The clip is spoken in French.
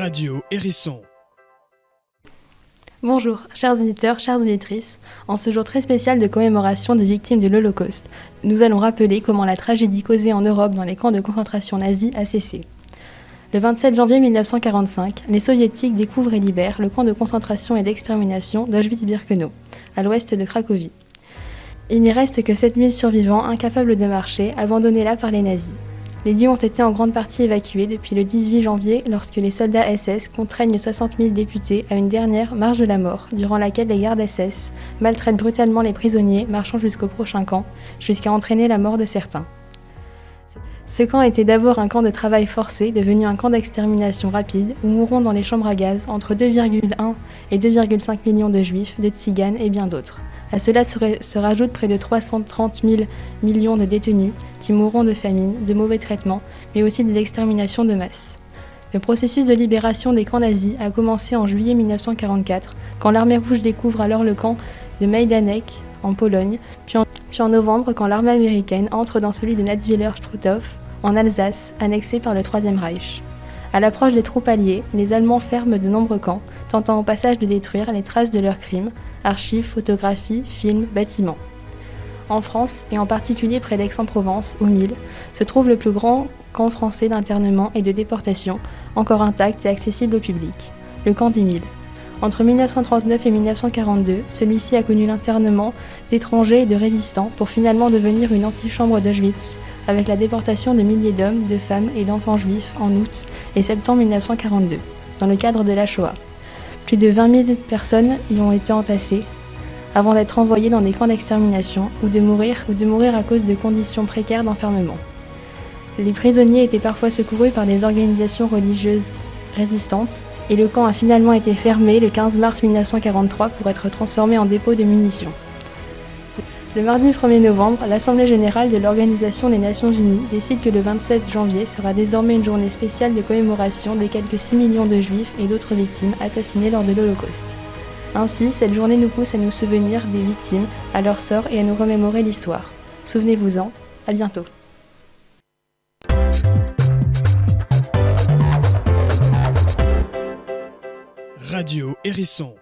Radio Hérisson. Bonjour, chers auditeurs, chères auditrices. En ce jour très spécial de commémoration des victimes de l'Holocauste, nous allons rappeler comment la tragédie causée en Europe dans les camps de concentration nazis a cessé. Le 27 janvier 1945, les soviétiques découvrent et libèrent le camp de concentration et d'extermination d'Auschwitz-Birkenau, à l'ouest de Cracovie. Il n'y reste que 7000 survivants incapables de marcher, abandonnés là par les nazis. Les lieux ont été en grande partie évacués depuis le 18 janvier lorsque les soldats SS contraignent 60 000 députés à une dernière marche de la mort, durant laquelle les gardes SS maltraitent brutalement les prisonniers marchant jusqu'au prochain camp, jusqu'à entraîner la mort de certains. Ce camp était d'abord un camp de travail forcé, devenu un camp d'extermination rapide, où mourront dans les chambres à gaz entre 2,1 et 2,5 millions de juifs, de tziganes et bien d'autres. À cela se, rajoutent près de 330 000 millions de détenus qui mourront de famine, de mauvais traitements, mais aussi des exterminations de masse. Le processus de libération des camps nazis a commencé en juillet 1944, quand l'armée rouge découvre alors le camp de Majdanek en Pologne, puis en, novembre quand l'armée américaine entre dans celui de Natzwiller-Struthof en Alsace, annexé par le Troisième Reich. À l'approche des troupes alliées, les Allemands ferment de nombreux camps, tentant au passage de détruire les traces de leurs crimes, archives, photographies, films, bâtiments. En France, et en particulier près d'Aix-en-Provence, au Mille, se trouve le plus grand camp français d'internement et de déportation, encore intact et accessible au public, le camp des Milles. Entre 1939 et 1942, celui-ci a connu l'internement d'étrangers et de résistants pour finalement devenir une antichambre d'Auschwitz, avec la déportation de milliers d'hommes, de femmes et d'enfants juifs en août et septembre 1942, dans le cadre de la Shoah. Plus de 20 000 personnes y ont été entassées avant d'être envoyées dans des camps d'extermination ou de mourir ou de mourir à cause de conditions précaires d'enfermement. Les prisonniers étaient parfois secourus par des organisations religieuses résistantes et le camp a finalement été fermé le 15 mars 1943 pour être transformé en dépôt de munitions. Le mardi 1er novembre, l'Assemblée générale de l'Organisation des Nations Unies décide que le 27 janvier sera désormais une journée spéciale de commémoration des quelques 6 millions de juifs et d'autres victimes assassinées lors de l'Holocauste. Ainsi, cette journée nous pousse à nous souvenir des victimes, à leur sort et à nous remémorer l'histoire. Souvenez-vous-en, à bientôt. Radio Hérisson